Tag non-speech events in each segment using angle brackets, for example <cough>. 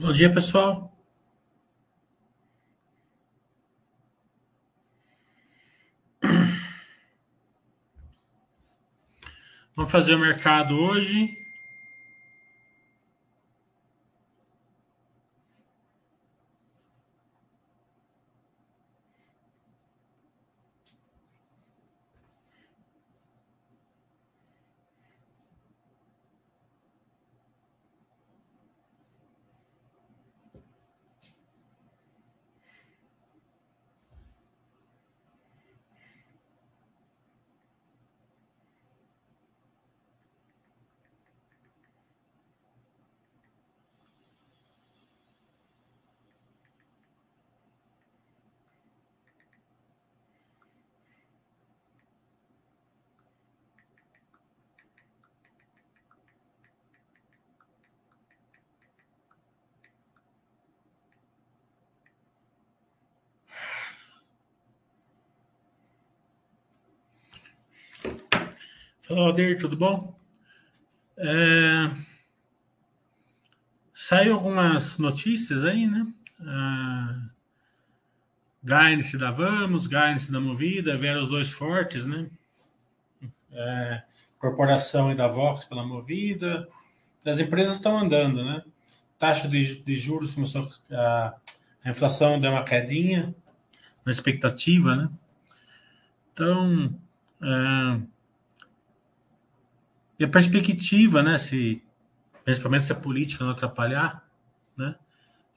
Bom dia, pessoal. Vamos fazer o mercado hoje. Aldir, tudo bom? É... Saiu algumas notícias aí, né? Ah... Guidance da Vamos, Guidance da Movida, vieram os dois fortes, né? É... Corporação e da Vox pela Movida. As empresas estão andando, né? Taxa de, de juros começou a... a inflação deu uma quedinha na expectativa, né? Então, é e a perspectiva, né, se, principalmente se a política não atrapalhar, né,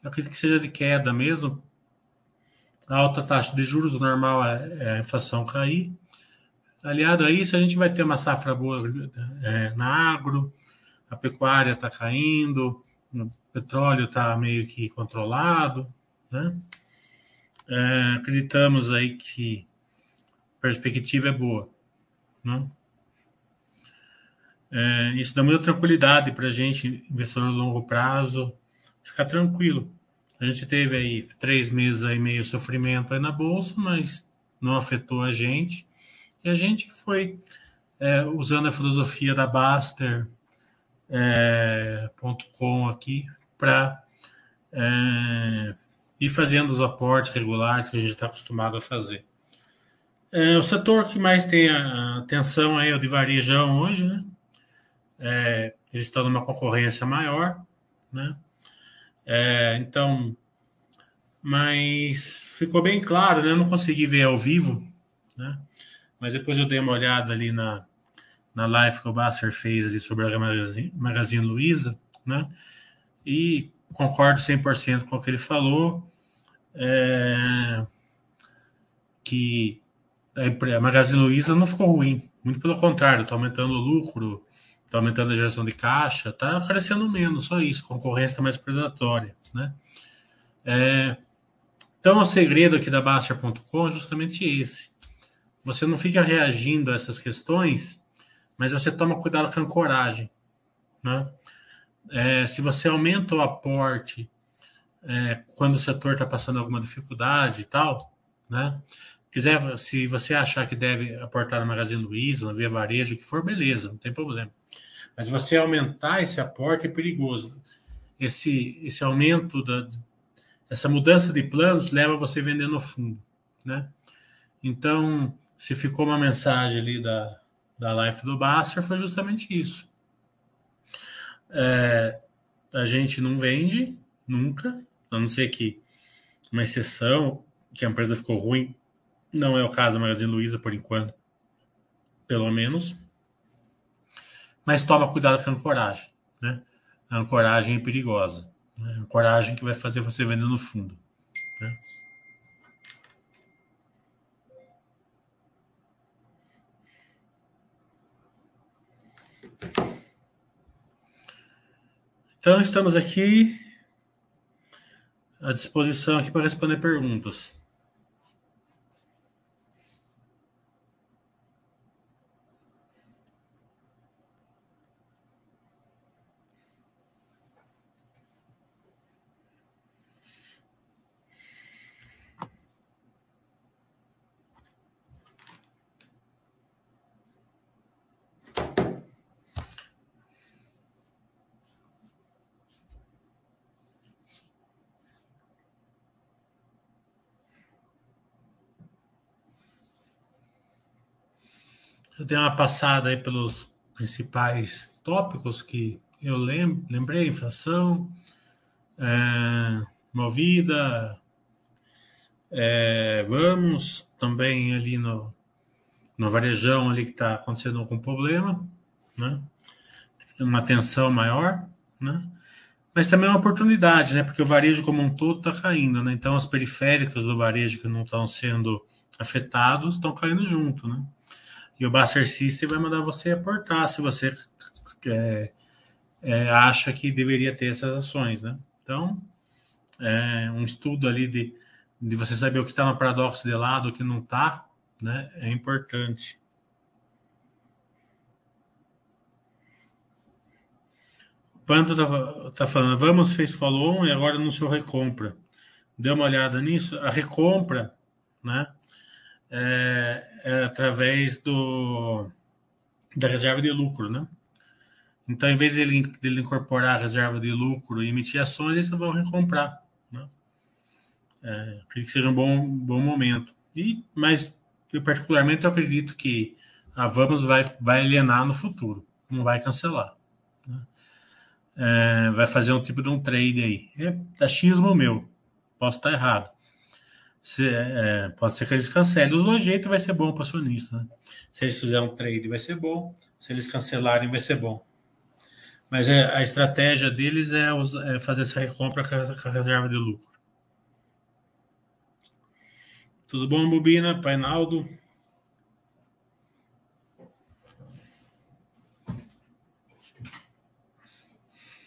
eu acredito que seja de queda mesmo. A alta taxa de juros, o normal é, é a inflação cair. Aliado a isso, a gente vai ter uma safra boa é, na agro, a pecuária está caindo, o petróleo está meio que controlado, né? É, acreditamos aí que a perspectiva é boa, né? É, isso dá muita tranquilidade para a gente, investidor a longo prazo, ficar tranquilo. A gente teve aí três meses aí meio sofrimento aí na bolsa, mas não afetou a gente. E a gente foi é, usando a filosofia da Baster.com é, aqui para é, ir fazendo os aportes regulares que a gente está acostumado a fazer. É, o setor que mais tem a atenção aí é o de varejão hoje, né? É, eles estão numa concorrência maior, né? É, então, mas ficou bem claro, né? Eu não consegui ver ao vivo, né? Mas depois eu dei uma olhada ali na, na live que o Basser fez ali sobre a Magazine, Magazine Luiza, né? E concordo 100% com o que ele falou, é, que a Magazine Luiza não ficou ruim, muito pelo contrário, está aumentando o lucro, está aumentando a geração de caixa, está crescendo menos, só isso, concorrência está mais predatória, né? É, então, o segredo aqui da Baster.com é justamente esse. Você não fica reagindo a essas questões, mas você toma cuidado com a ancoragem, né? É, se você aumenta o aporte é, quando o setor está passando alguma dificuldade e tal, né? Quiser, se você achar que deve aportar na Magazine Luiza, na Via Varejo, o que for, beleza, não tem problema. Mas você aumentar esse aporte é perigoso. Esse, esse aumento, da, essa mudança de planos leva você vendendo fundo, né? Então, se ficou uma mensagem ali da, da Life do Baster, foi justamente isso. É, a gente não vende nunca, a não ser que uma exceção, que a empresa ficou ruim, não é o caso da Magazine Luiza por enquanto, pelo menos mas toma cuidado com a ancoragem. Né? A ancoragem é perigosa. Né? A ancoragem que vai fazer você vender no fundo. Né? Então, estamos aqui à disposição aqui para responder perguntas. Dei uma passada aí pelos principais tópicos que eu lem lembrei, inflação, é, movida, é, vamos também ali no, no varejão ali que está acontecendo algum problema, né? Uma tensão maior, né? Mas também é uma oportunidade, né? Porque o varejo como um todo está caindo, né? Então as periféricas do varejo que não estão sendo afetados estão caindo junto, né? E o Buster System vai mandar você aportar se você é, é, acha que deveria ter essas ações, né? Então, é um estudo ali de, de você saber o que está no paradoxo de lado, o que não está, né? É importante. Pando tá, tá falando, vamos fez follow e agora anunciou recompra. Deu uma olhada nisso? A recompra, né? É, é através do da reserva de lucro, né? Então, em vez dele, dele incorporar a reserva de lucro e emitir ações, eles vão recomprar, né? É, acredito que seja um bom, bom momento. E, mas, eu particularmente eu acredito que a Vamos vai, vai alienar no futuro, não vai cancelar é, vai fazer um tipo de um trade aí. É achismo meu, posso estar errado. Se, é, pode ser que eles cancelem. Os dois jeitos vai ser bom para o acionista. Né? Se eles fizerem um trade, vai ser bom. Se eles cancelarem, vai ser bom. Mas é, a estratégia deles é, é, fazer essa recompra com a, com a reserva de lucro. Tudo bom, Bobina? Painaldo?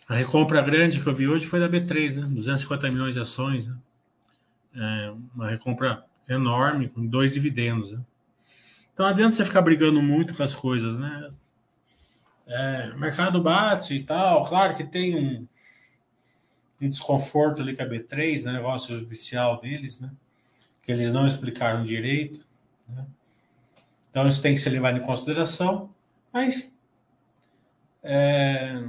A recompra grande que eu vi hoje foi da B3, né? 250 milhões de ações. Né? É uma recompra enorme, com dois dividendos. Né? Então, adianta você ficar brigando muito com as coisas, né? É, mercado bate e tal. Claro que tem um, um desconforto ali com a B3, né? negócio judicial deles, né? Que eles não explicaram direito. Né? Então, isso tem que ser levado em consideração. Mas. É,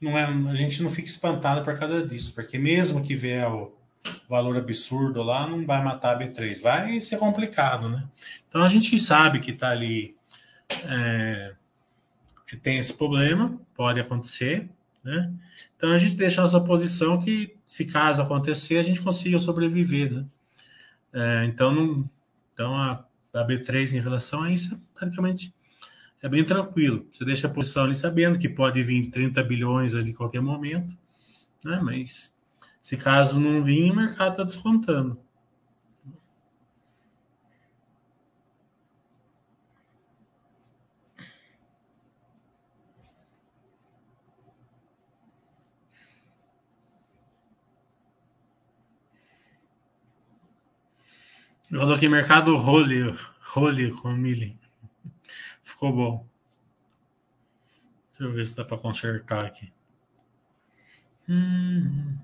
não é, a gente não fica espantado por causa disso, porque mesmo que vier o valor absurdo lá, não vai matar a B3, vai ser complicado, né? Então a gente sabe que está ali, é, que tem esse problema, pode acontecer, né? Então a gente deixa nossa posição que, se caso acontecer, a gente consiga sobreviver, né? É, então, não, então a, a B3 em relação a isso praticamente é bem tranquilo. Você deixa a posição ali sabendo que pode vir 30 bilhões ali em qualquer momento, né? Mas se caso não vir, o mercado está descontando. Eu coloquei mercado role, role com milho. Ficou bom. Deixa eu ver se dá para consertar aqui. Hum.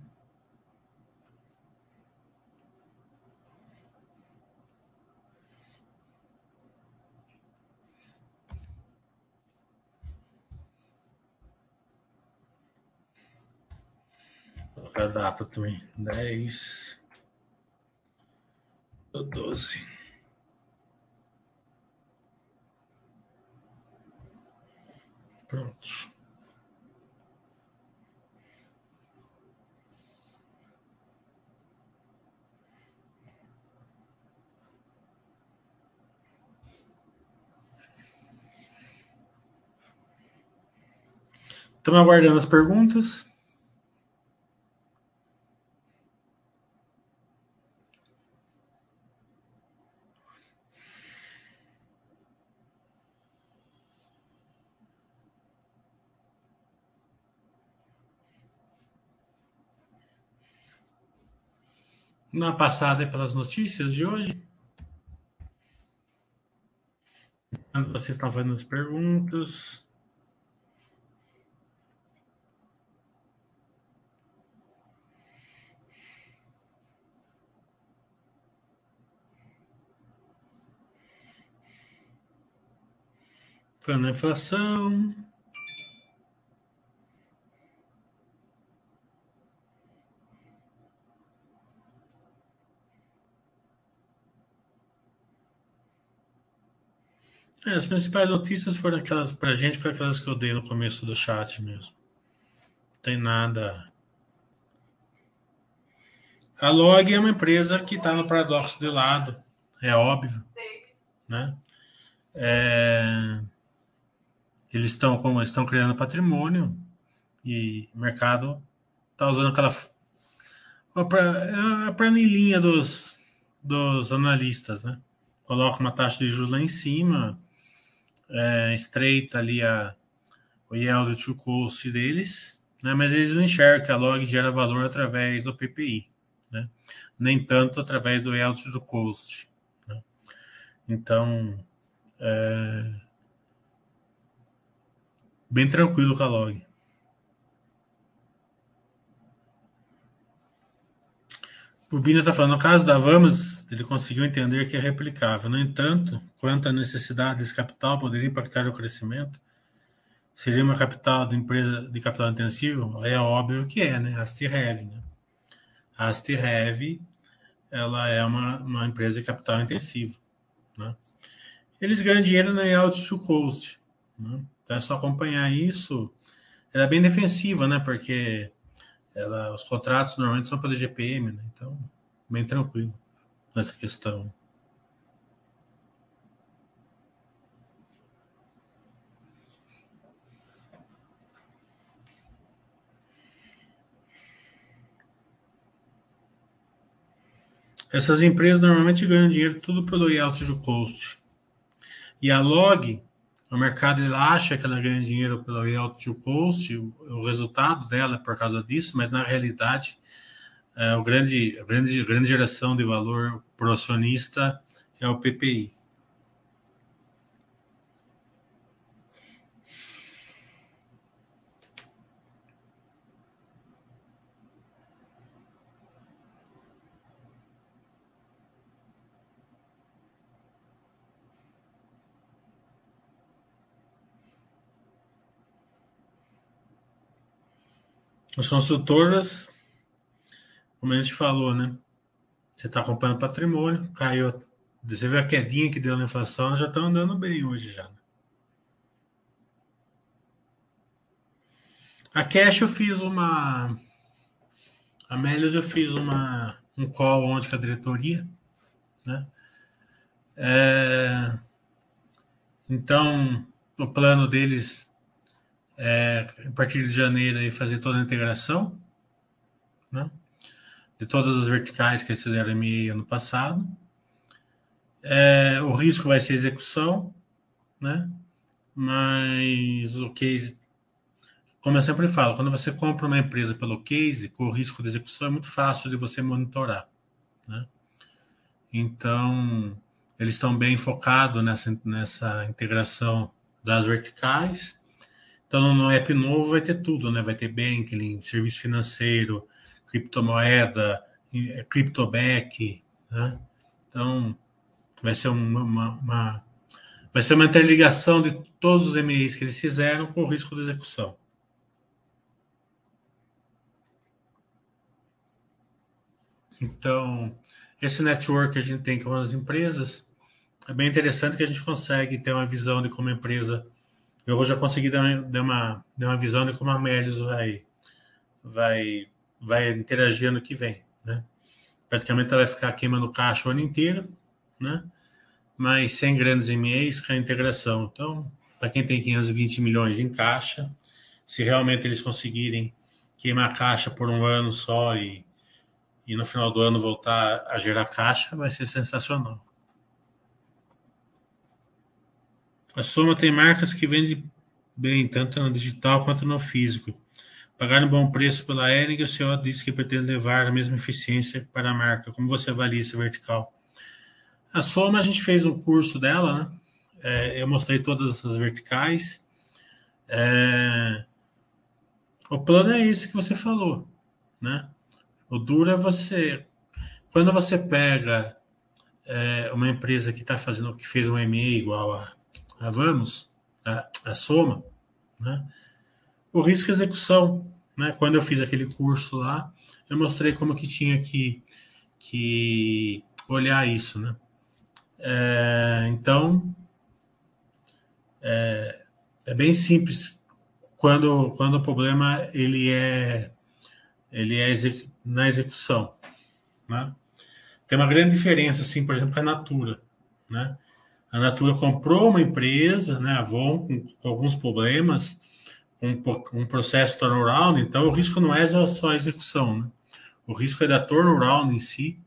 A data também. Dez do doze. Pronto. Estamos aguardando as perguntas. Uma passada pelas notícias de hoje. Quando vocês estão fazendo as perguntas. A inflação. É, as principais notícias foram aquelas, pra gente, foram aquelas que eu dei no começo do chat mesmo. Não tem nada. A Log é uma empresa que está no paradoxo de lado, é óbvio, né? É... Eles estão como estão criando patrimônio e o mercado está usando aquela a planilhinha dos, dos analistas, né? Coloca uma taxa de juros lá em cima, é, estreita ali a, o yield to cost deles, né? mas eles não enxergam que a log gera valor através do PPI, né? nem tanto através do yield to cost. Né? Então, é, bem tranquilo com a log. O Bina está falando, no caso da Vamos, ele conseguiu entender que é replicável. No entanto, quanto à necessidade desse capital poderia impactar o crescimento, seria uma capital de empresa de capital intensivo? É óbvio que é, né? A Stirev, né? A ela é uma, uma empresa de capital intensivo, né? Eles ganham dinheiro no out to coast, né? Então é só acompanhar isso. Ela é bem defensiva, né? Porque ela, os contratos normalmente são pela GPM, né? Então, bem tranquilo nessa questão. Essas empresas normalmente ganham dinheiro tudo pelo royalty do cost. E a Log, o mercado ele acha que ela ganha dinheiro pelo royalty to cost, o resultado dela é por causa disso, mas na realidade é, o grande, a grande, grande geração de valor para o acionista é o PPI. As consultoras como a gente falou, né? Você está acompanhando patrimônio, caiu. Você vê a quedinha que deu na inflação, já está andando bem hoje já. Né? A Cash eu fiz uma. A Melios eu fiz uma, um call ontem com a diretoria, né? É, então, o plano deles é, a partir de janeiro, aí, fazer toda a integração, né? De todas as verticais que eles fizeram MA ano passado. É, o risco vai ser execução, né? Mas o case, como eu sempre falo, quando você compra uma empresa pelo case, com o risco de execução é muito fácil de você monitorar, né? Então, eles estão bem focados nessa, nessa integração das verticais. Então, no app novo vai ter tudo, né? Vai ter banking, serviço financeiro, criptomoeda, é, criptoback, né? Então, vai ser uma, uma, uma, vai ser uma interligação de todos os MEIs que eles fizeram com o risco de execução. Então, esse network que a gente tem com as empresas é bem interessante que a gente consegue ter uma visão de como a empresa. Eu já consegui dar uma, dar uma, dar uma visão de como a Melios vai, vai vai interagir ano que vem, né? Praticamente ela vai ficar queimando caixa o ano inteiro, né? Mas sem grandes MEs com a integração. Então, para quem tem 520 milhões em caixa, se realmente eles conseguirem queimar caixa por um ano só e, e no final do ano voltar a gerar caixa, vai ser sensacional. A Soma tem marcas que vendem bem, tanto no digital quanto no físico. Pagar um bom preço pela Ering, o senhor disse que pretende levar a mesma eficiência para a marca. Como você avalia esse vertical? A Soma, a gente fez um curso dela, né? É, eu mostrei todas as verticais. É, o plano é esse que você falou, né? O duro é você... Quando você pega é, uma empresa que está fazendo, que fez um ME igual a, a Vamos, a, a Soma, né? o risco de execução. Né? Quando eu fiz aquele curso lá, eu mostrei como que tinha que, que olhar isso. Né? É, então, é, é bem simples quando, quando o problema ele é ele é na execução, né? Tem uma grande diferença, assim, por exemplo, com a Natura, né? A Natura comprou uma empresa, né, a Avon, com, com alguns problemas, com um processo turnaround, então o risco não é só a execução, né? O risco é da turnaround em si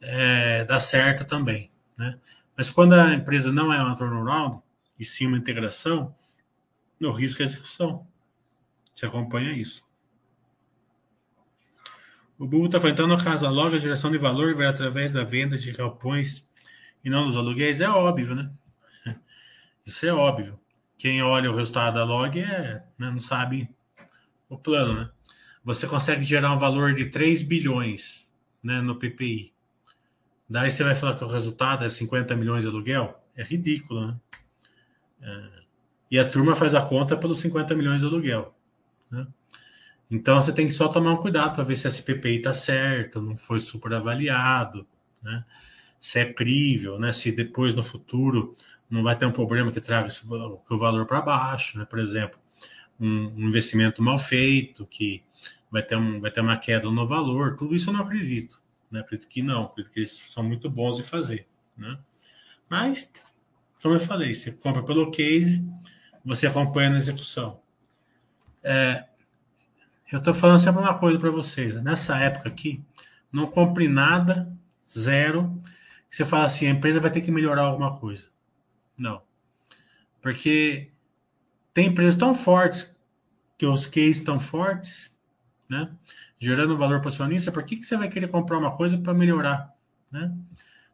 é, dar certo também, né? Mas quando a empresa não é uma turnaround, e sim uma integração, o risco é a execução. Você acompanha isso. O Google está falando, então, no caso, a logo a geração de valor vai através da venda de galpões e não dos aluguéis. É óbvio, né? <laughs> Isso é óbvio. Quem olha o resultado da log é, né, não sabe o plano, né? Você consegue gerar um valor de 3 bilhões né, no PPI. Daí você vai falar que o resultado é 50 milhões de aluguel? É ridículo, né? É, e a turma faz a conta pelos 50 milhões de aluguel. Né? Então você tem que só tomar um cuidado para ver se esse PPI está certo, não foi superavaliado, né? se é crível, né? se depois no futuro não vai ter um problema que traga esse, o valor para baixo, né? por exemplo, um, um, investimento mal feito que vai ter, um, vai ter uma queda no valor, tudo isso eu não acredito. Né? Acredito que não, acredito que eles são muito bons de fazer. Né? Mas, como eu falei, você compra pelo case, você acompanha na execução. É, eu estou falando sempre uma coisa para vocês. Nessa época aqui, não compre nada, zero. Você fala assim, a empresa vai ter que melhorar alguma coisa. Não. Porque tem empresas tão fortes, que os cases estão fortes, né? Gerando valor para o acionista, por que, que você vai querer comprar uma coisa para melhorar? Né?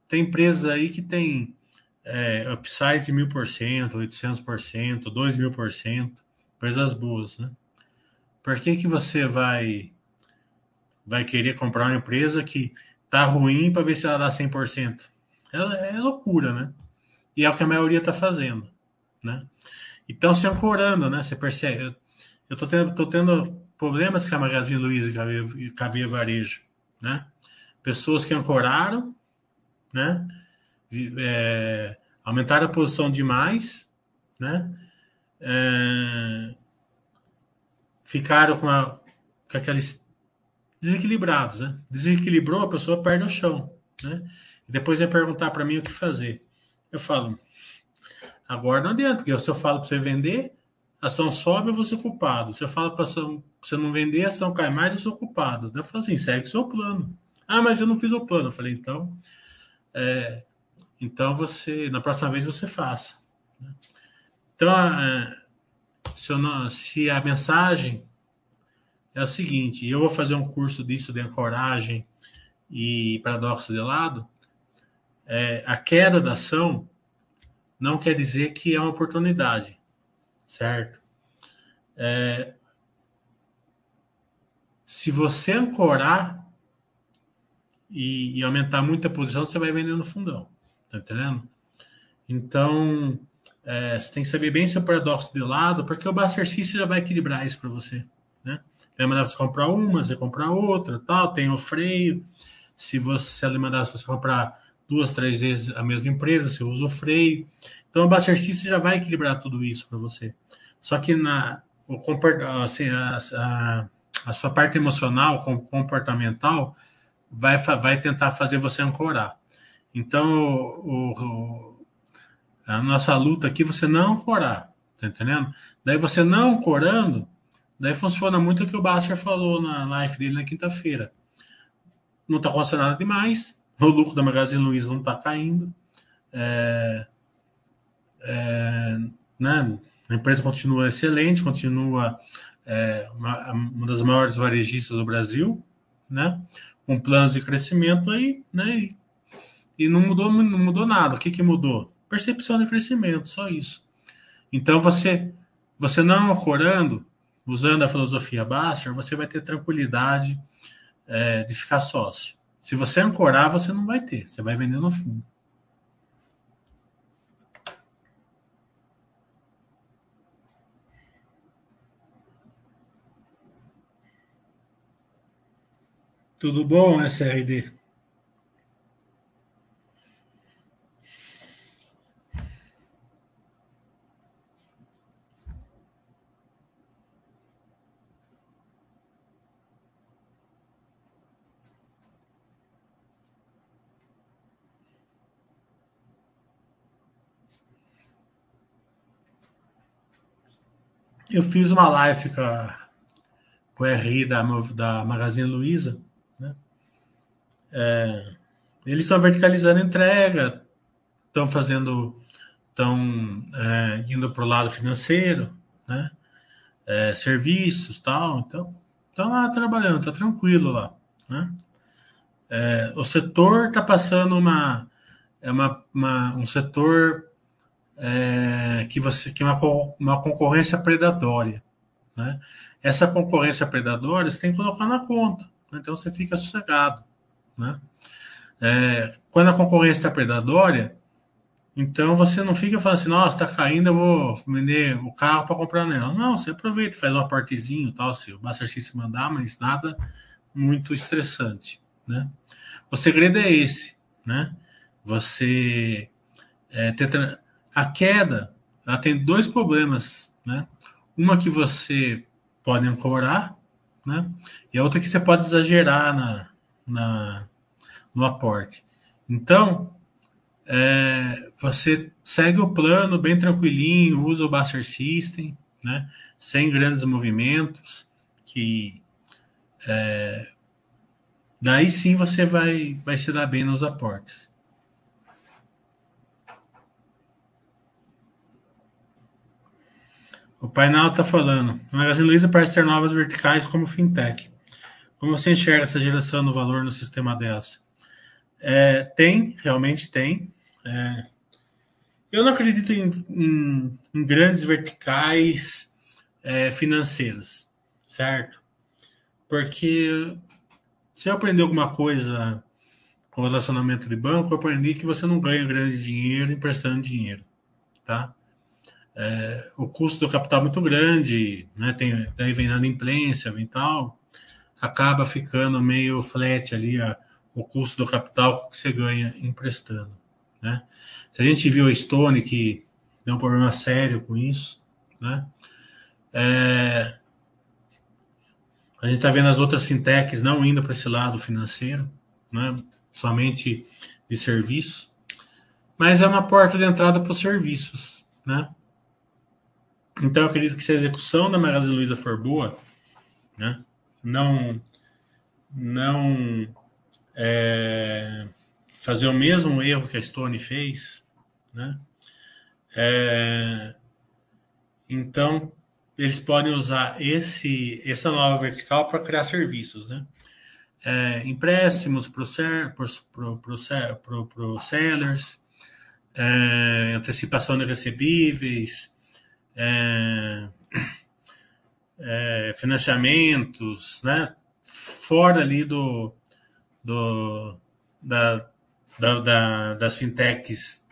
Tem empresas aí que tem é, upside de mil por cento, 800%, dois mil por cento, empresas boas, né? Por que, que você vai vai querer comprar uma empresa que tá ruim para ver se ela dá 100%? É, é loucura, né? E é o que a maioria está fazendo, né? Então, se ancorando, né? Você percebe. Eu, tô, tendo, tô tendo problemas com a Magazine Luiza e com a Via Varejo, né? Pessoas que ancoraram, né? É, aumentaram a posição demais, né? É, ficaram com, a, com aqueles desequilibrados, né? Desequilibrou, a pessoa perde o chão, né? E depois vai perguntar para mim o que fazer. Eu falo, agora não adianta, porque se eu falo para você vender, ação sobe, eu vou ser culpado. Se eu falo para você não vender, ação cai mais, eu sou culpado. Eu falo assim, segue o seu plano. Ah, mas eu não fiz o plano. Eu falei, então, é, então você, na próxima vez você faça. Então, é, se, não, se, a mensagem é a seguinte, eu vou fazer um curso disso de ancoragem e paradoxo de lado, é, a queda da ação não quer dizer que é uma oportunidade, certo? É, se você ancorar e, e, aumentar muito a posição, você vai vender no fundão, tá entendendo? Então, é, você tem que saber bem seu paradoxo de lado, porque o System já vai equilibrar isso para você. Né? Ele mandar você comprar uma, você comprar outra, tal, tem o freio. Se você ele você comprar duas, três vezes a mesma empresa, você usa o freio. Então o Buster System já vai equilibrar tudo isso para você. Só que na o assim, a, a, a, sua parte emocional, comportamental, vai, vai tentar fazer você ancorar. Então, o, o a nossa luta aqui você não ancorar, tá entendendo? Daí você não ancorando, daí funciona muito o que o Baster falou na live dele na quinta-feira. Não tá acontecendo nada demais, o lucro da Magazine Luiza não tá caindo, é, é, né? a empresa continua excelente, continua é, uma, uma, das maiores varejistas do Brasil, né? com planos de crescimento aí, né? e, e não mudou, não mudou nada. O que, que mudou? Percepção de crescimento, só isso. Então, você, você não ancorando, usando a filosofia Baster, você vai ter tranquilidade é, de ficar sócio. Se você ancorar, você não vai ter, você vai vender no fundo. Tudo bom, SRD? Eu fiz uma live com a, com a RI da, da Magazine Luiza, né? É, eles estão verticalizando a entrega, estão fazendo, estão é, indo para o lado financeiro, né? É, serviços, tal, então estão lá trabalhando, está tranquilo lá, né? É, o setor está passando uma, é uma, uma um setor é, que você que é uma, uma concorrência predatória, né? Essa concorrência predatória você tem que colocar na conta, né? então você fica sossegado, né? É, quando a concorrência está predatória, então você não fica falando assim, nossa, está caindo, eu vou vender o carro para comprar nela. Não, você aproveita, faz um partezinho tal, se o Master se mandar, mas nada muito estressante, né? O segredo é esse, né? Você é, ter, a queda, ela tem dois problemas, né? Uma que você pode ancorar, né? E a outra que você pode exagerar na, na no aporte. Então, é, você segue o plano bem tranquilinho, usa o Buster System, né? Sem grandes movimentos, que é, daí sim você vai, vai se dar bem nos aportes. O painel está falando. O Magazine Luiza parece ter novas verticais como fintech. Como você enxerga essa geração do valor no sistema delas? É, tem, realmente tem. É, eu não acredito em, em, em grandes verticais é, financeiras, certo? Porque se eu aprender alguma coisa com relacionamento de banco, eu aprendi que você não ganha grande dinheiro emprestando dinheiro, tá? É, o custo do capital é muito grande, né? Tem, daí vem na implência, vem tal, acaba ficando meio flat ali a, o custo do capital que você ganha emprestando, né? Se a gente viu a Stone que deu um problema sério com isso, né? É, a gente está vendo as outras fintechs não indo para esse lado financeiro, né? somente de serviço, mas é uma porta de entrada para os serviços, né? Então, eu acredito que se a execução da Magazine Luiza for boa, né, não, não é, fazer o mesmo erro que a Stone fez, né, é, então eles podem usar esse, essa nova vertical para criar serviços, né? É, empréstimos para os sellers, é, antecipação de recebíveis, é, é, financiamentos, né? Fora ali do, do da, da, da das fintechs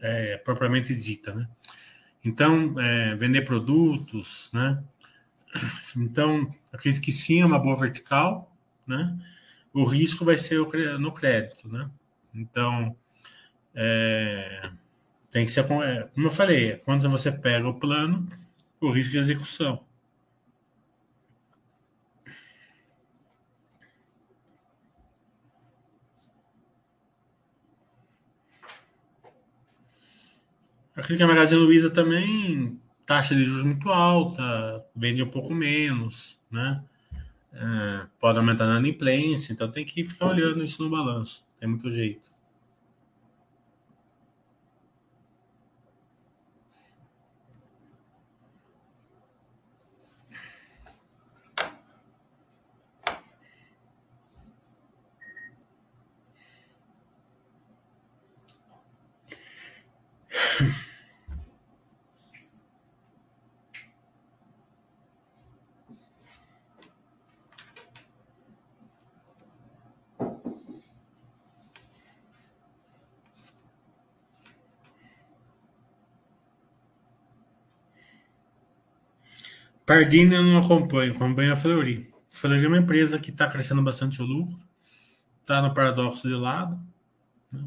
é, propriamente dita, né? Então, é, vender produtos, né? Então, acredito que sim, é uma boa vertical, né? O risco vai ser no crédito, né? Então, é, tem que ser, é, como eu falei, quando você pega o plano, o risco de execução. Acredito que a Magazine Luiza também, taxa de juros muito alta, vende um pouco menos, né? É, pode aumentar na inadimplência, então tem que ficar olhando isso no balanço, tem muito jeito. Pardini eu não acompanho, acompanho a Fleury. Fleury é uma empresa que está crescendo bastante o lucro, está no paradoxo de lado. Né?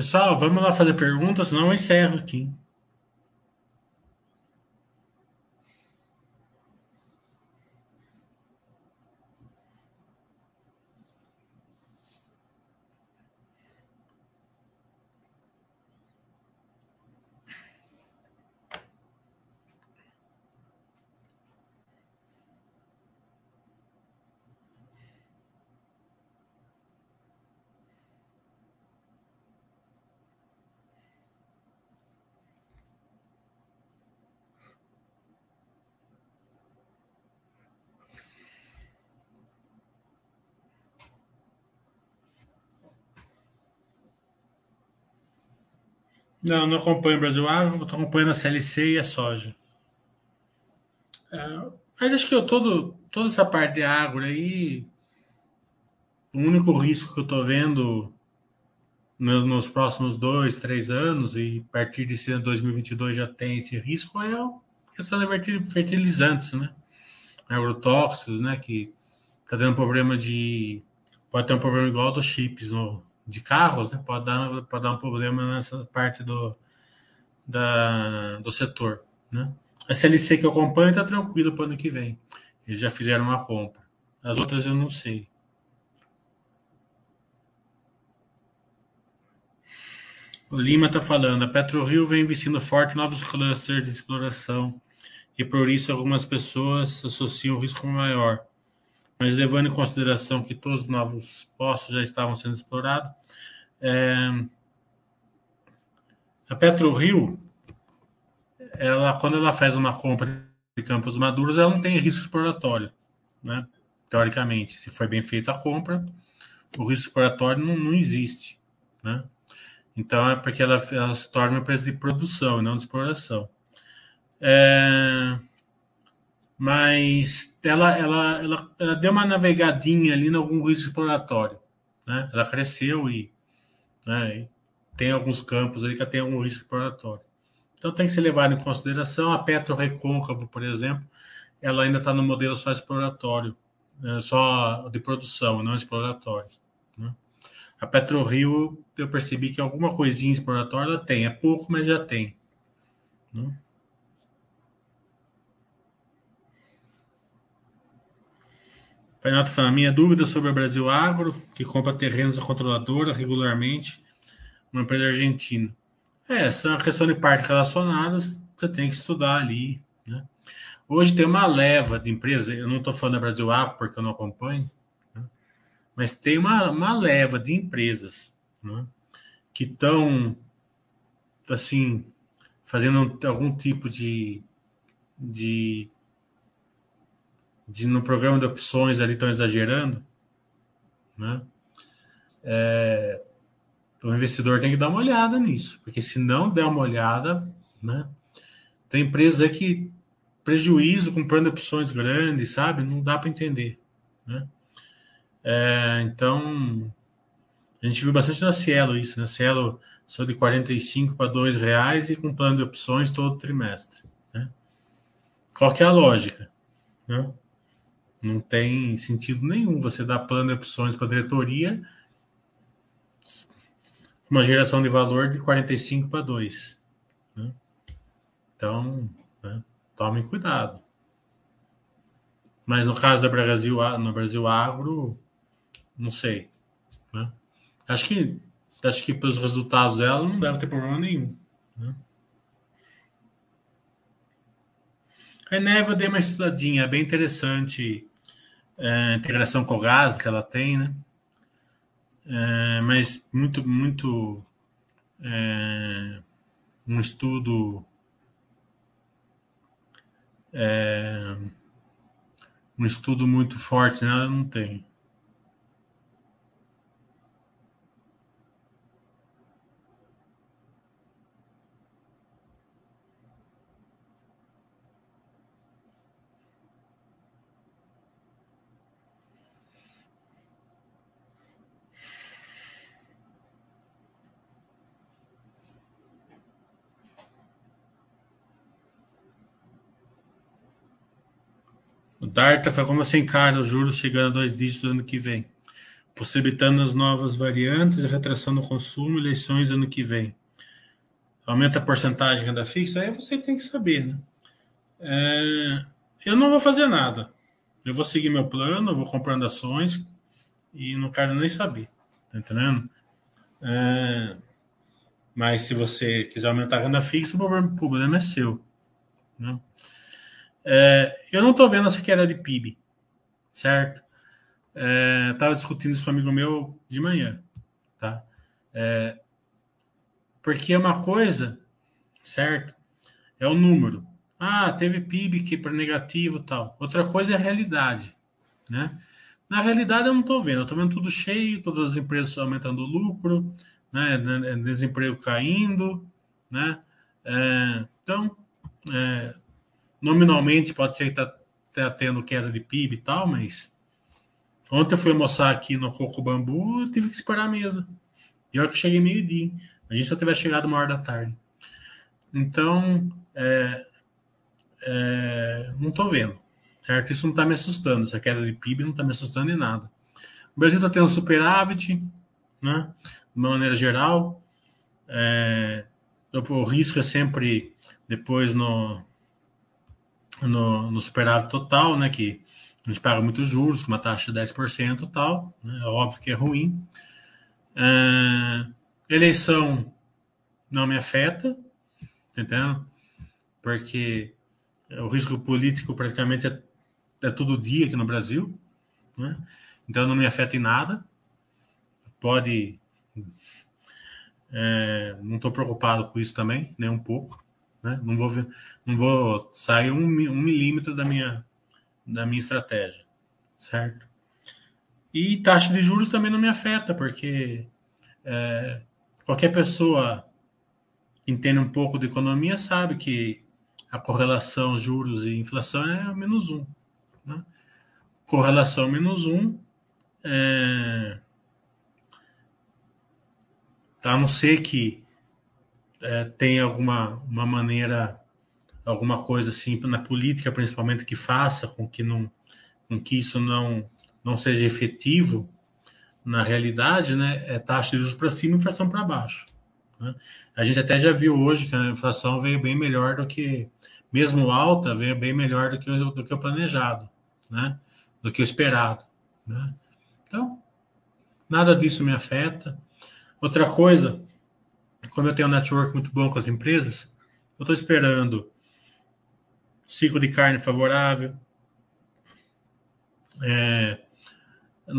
Pessoal, vamos lá fazer perguntas, senão eu encerro aqui. Não, não acompanho o Brasil Agro, estou acompanhando a CLC e a soja. É, mas acho que eu todo, toda essa parte de agro aí, o único risco que eu estou vendo nos, nos, próximos dois, três anos, e a partir de 2022 já tem esse risco, é a questão de fertilizantes, né? Agrotóxicos, né? Que está dando problema de. Pode ter um problema igual dos chips no, de carros, né? Pode dar, pode dar um problema nessa parte do, da, do setor, né? A CLC que eu acompanho está tranquilo para o ano que vem. Eles já fizeram uma compra. As outras eu não sei. O Lima está falando, a PetroRio vem investindo forte em novos clusters de exploração e por isso algumas pessoas associam o risco maior. Mas levando em consideração que todos os novos postos já estavam sendo explorados, é... a PetroRio, ela, quando ela faz uma compra de campos maduros, ela não tem risco exploratório, né? Teoricamente, se foi bem feita a compra, o risco exploratório não, não existe, né? Então é porque ela, ela se torna uma empresa de produção e não de exploração. É, mas ela, ela, ela, ela, deu uma navegadinha ali em algum risco exploratório. Né? Ela cresceu e, né, tem alguns campos ali que tem algum risco exploratório. Então tem que ser levado em consideração. A Petro Recôncavo, por exemplo, ela ainda está no modelo só exploratório, né, só de produção, não exploratório. Né? A PetroRio, eu percebi que alguma coisinha exploratória ela tem. É pouco, mas já tem. Né? Renato falando, minha dúvida sobre o Brasil Agro, que compra terrenos da controladora regularmente, uma empresa argentina. É, são questão de partes relacionadas, você tem que estudar ali. Né? Hoje tem uma leva de empresas, eu não estou falando da Brasil Agro porque eu não acompanho, mas tem uma, uma leva de empresas né, que estão assim fazendo algum tipo de, de, de no programa de opções ali estão exagerando, né? É, o investidor tem que dar uma olhada nisso, porque se não der uma olhada, né? Tem empresas que prejuízo comprando opções grandes, sabe? Não dá para entender, né? É, então, a gente viu bastante na Cielo isso, né? Cielo só de 45 para 2 reais e com plano de opções todo trimestre. Né? Qual que é a lógica? Né? Não tem sentido nenhum você dar plano de opções para a diretoria uma geração de valor de 45 para 2. Né? Então, né? tomem cuidado. Mas no caso do Brasil, no Brasil Agro, não sei. Né? Acho que acho que pelos resultados dela não deve ter problema nenhum. Né? A Eneva eu dei uma estudadinha, bem interessante é, integração com o gás que ela tem, né? É, mas muito, muito é, um estudo é, um estudo muito forte nela não tem. Darta foi como você encara os juros chegando a dois dígitos no ano que vem. possibilitando as novas variantes, retração no consumo, eleições ano que vem. Aumenta a porcentagem renda fixa? Aí você tem que saber, né? É, eu não vou fazer nada. Eu vou seguir meu plano, eu vou comprando ações e não quero nem saber. Tá entendendo? É, mas se você quiser aumentar a renda fixa, o problema é seu. Né? É, eu não estou vendo essa queda de PIB, certo? Estava é, discutindo isso com um amigo meu de manhã, tá? É, porque é uma coisa, certo? É o número. Ah, teve PIB que para negativo tal. Outra coisa é a realidade, né? Na realidade eu não estou vendo, estou vendo tudo cheio, todas as empresas aumentando o lucro, né? Desemprego caindo, né? É, então, é, nominalmente pode ser que está tá tendo queda de PIB e tal, mas ontem eu fui almoçar aqui no Coco Bambu, tive que esperar a mesa. E que eu cheguei meio-dia. A gente só tivesse chegado uma hora da tarde. Então, é, é, não estou vendo, certo? Isso não está me assustando. Essa queda de PIB não está me assustando em nada. O Brasil está tendo superávit, né? De uma maneira geral. É, o risco é sempre depois no, no, no superávit total, né? Que a gente paga muitos juros, com uma taxa de 10% e tal. Né, é óbvio que é ruim. É, eleição não me afeta, tá entendendo? Porque o risco político praticamente é, é todo dia aqui no Brasil, né? Então não me afeta em nada. Pode. É, não estou preocupado com isso também, nem um pouco. Né? Não, vou, não vou sair um, um milímetro da minha, da minha estratégia, certo? E taxa de juros também não me afeta, porque é, qualquer pessoa que entende um pouco de economia sabe que a correlação juros e inflação é menos um. Né? Correlação menos um, é, a não ser que é, tem alguma uma maneira, alguma coisa assim na política, principalmente que faça com que não, com que isso não não seja efetivo na realidade, né? É taxa de juros para cima, inflação para baixo. Né? A gente até já viu hoje que a inflação veio bem melhor do que mesmo alta, veio bem melhor do que, do que o planejado, né? do que o esperado. Né? Então, nada disso me afeta. Outra coisa, como eu tenho um network muito bom com as empresas, eu estou esperando ciclo de carne favorável, é,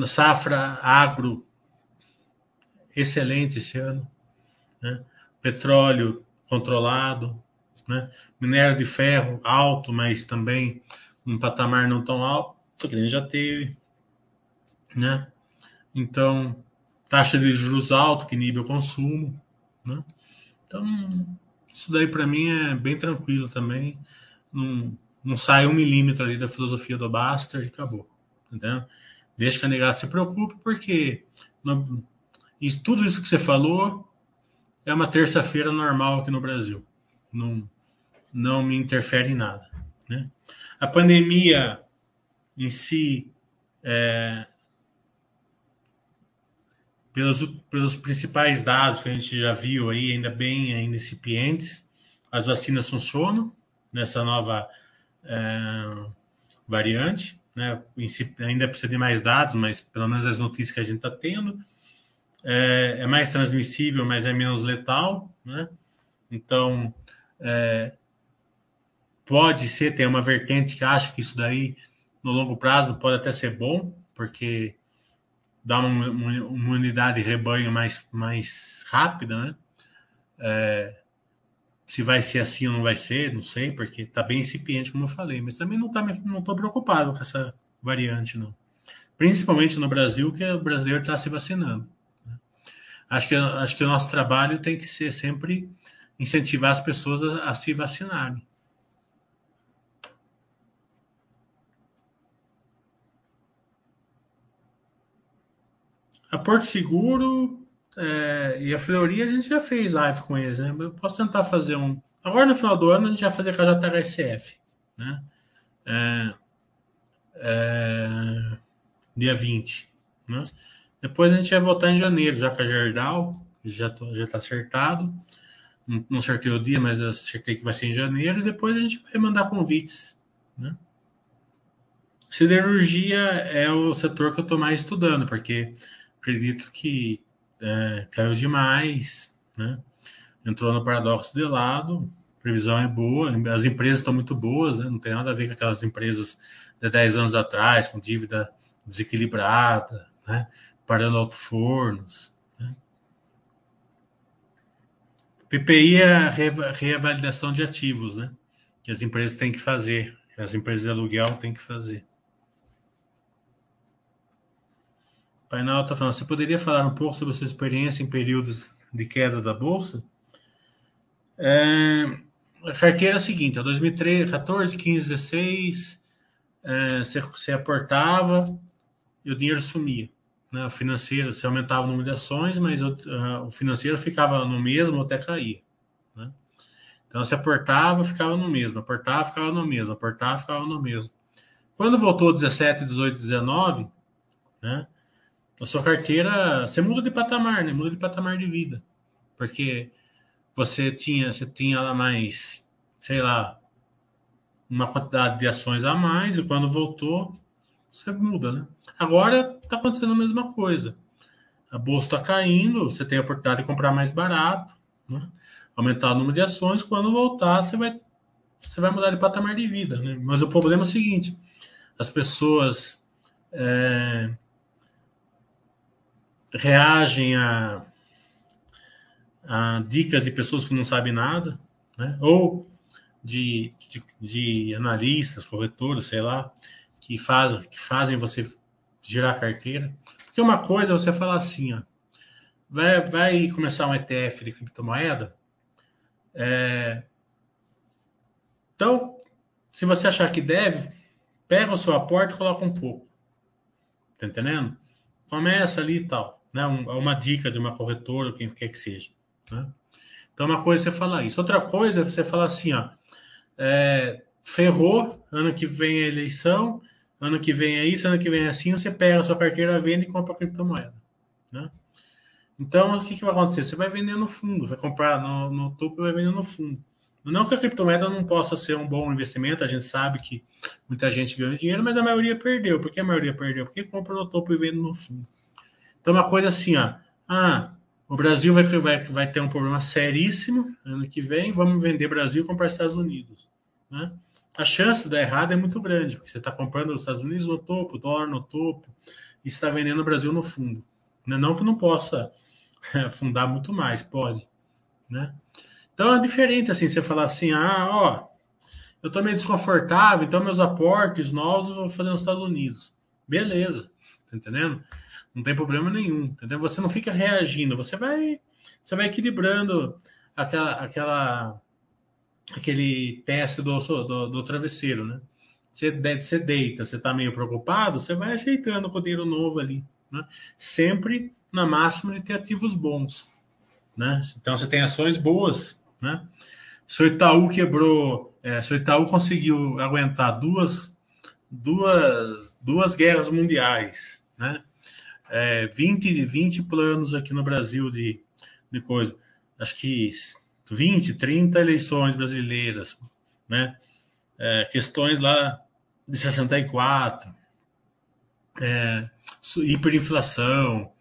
safra agro excelente esse ano, né? petróleo controlado, né? Minério de ferro alto, mas também um patamar não tão alto, que gente já teve, né? Então, taxa de juros alto que inibe o consumo, né? Então, isso daí para mim é bem tranquilo também. Não, não sai um milímetro ali da filosofia do Baster e acabou, entendeu? Deixa que a negada se preocupe, porque no, tudo isso que você falou é uma terça-feira normal aqui no Brasil. Não, não me interfere em nada. Né? A pandemia em si, é, pelos, pelos principais dados que a gente já viu aí, ainda bem ainda incipientes, as vacinas funcionam nessa nova é, variante. Né? Ainda precisa de mais dados, mas pelo menos as notícias que a gente está tendo. É, é, mais transmissível, mas é menos letal. Né? Então, é, pode ser, tem uma vertente que acha que isso daí, no longo prazo, pode até ser bom, porque dá uma, uma imunidade rebanho mais, mais rápida, né? É, se vai ser assim ou não vai ser, não sei, porque está bem incipiente, como eu falei, mas também não tá, não estou preocupado com essa variante, não. Principalmente no Brasil, que o brasileiro está se vacinando. Né? Acho que, acho que o nosso trabalho tem que ser sempre incentivar as pessoas a, a se vacinarem. A Porto Seguro é, e a Fleury a gente já fez live com eles, né? Eu posso tentar fazer um. Agora no final do ano a gente vai fazer com a JHSF, né? É, é, dia 20. Né? Depois a gente vai voltar em janeiro, já com a Gerdau, já já está acertado. Não, não acertei o dia, mas acertei que vai ser em janeiro. E depois a gente vai mandar convites. Né? Siderurgia é o setor que eu estou mais estudando, porque acredito que é, caiu demais, né? entrou no paradoxo de lado, previsão é boa, as empresas estão muito boas, né? não tem nada a ver com aquelas empresas de 10 anos atrás, com dívida desequilibrada, né? parando alto fornos. Né? PPI é a reavaliação de ativos, né? que as empresas têm que fazer, as empresas de aluguel têm que fazer. Painel está falando, você poderia falar um pouco sobre a sua experiência em períodos de queda da Bolsa? É, a carteira é a seguinte, a 2014, 15, 16, é, você, você aportava e o dinheiro sumia. Né? O financeiro, você aumentava o número de ações, mas o, uh, o financeiro ficava no mesmo até cair. Né? Então, você aportava, ficava no mesmo, aportava, ficava no mesmo, aportava, ficava no mesmo. Quando voltou 17, 18, 19, né? A sua carteira, você muda de patamar, né? Muda de patamar de vida. Porque você tinha, você tinha lá mais, sei lá, uma quantidade de ações a mais, e quando voltou, você muda, né? Agora está acontecendo a mesma coisa. A bolsa está caindo, você tem a oportunidade de comprar mais barato, né? aumentar o número de ações, quando voltar, você vai, você vai mudar de patamar de vida. Né? Mas o problema é o seguinte: as pessoas é, reagem a, a, dicas de pessoas que não sabem nada, né? ou de, de, de analistas, corretores, sei lá, que fazem, que fazem você girar a carteira. Porque uma coisa é você falar assim, ó, vai, vai começar um ETF de criptomoeda, é, então, se você achar que deve, pega o seu aporte e coloca um pouco. Tá entendendo? Começa ali e tal né? Um, uma dica de uma corretora, quem quer que seja. Né? Então, uma coisa é você falar isso. Outra coisa é você falar assim, ó, é, ferrou, ano que vem é eleição, ano que vem é isso, ano que vem é assim, você pega a sua carteira, vende e compra criptomoeda. Né? Então, o que, que vai acontecer? Você vai vender no fundo, vai comprar no, no topo e vai vender no fundo. Não que a criptomoeda não possa ser um bom investimento, a gente sabe que muita gente ganha dinheiro, mas a maioria perdeu. Por que a maioria perdeu? Porque compra no topo e vende no fundo. Então, uma coisa assim, ó. Ah, o Brasil vai, vai, vai ter um problema seríssimo ano que vem, vamos vender Brasil e comprar Estados Unidos. Né? A chance de dar errado é muito grande, porque você está comprando os Estados Unidos no topo, dólar no topo, e está vendendo o Brasil no fundo. Não que não possa <laughs> afundar muito mais, pode. Né? Então é diferente assim, você falar assim, ah, ó, eu estou meio desconfortável, então meus aportes novos eu vou fazer nos Estados Unidos. Beleza, tá entendendo? Não tem problema nenhum, entendeu? Você não fica reagindo, você vai, você vai equilibrando aquela, aquela, aquele teste do, do, do travesseiro, né? Você, você deita, você está meio preocupado, você vai ajeitando o dinheiro novo ali, né? Sempre na máxima de ter ativos bons, né? Então você tem ações boas, né? Se o Itaú quebrou, é, se o Itaú conseguiu aguentar duas, duas, duas guerras mundiais, né? É, 20, 20 planos aqui no Brasil de, de coisa. Acho que 20, 30 eleições brasileiras, né? É, questões lá de 64, é, hiperinflação,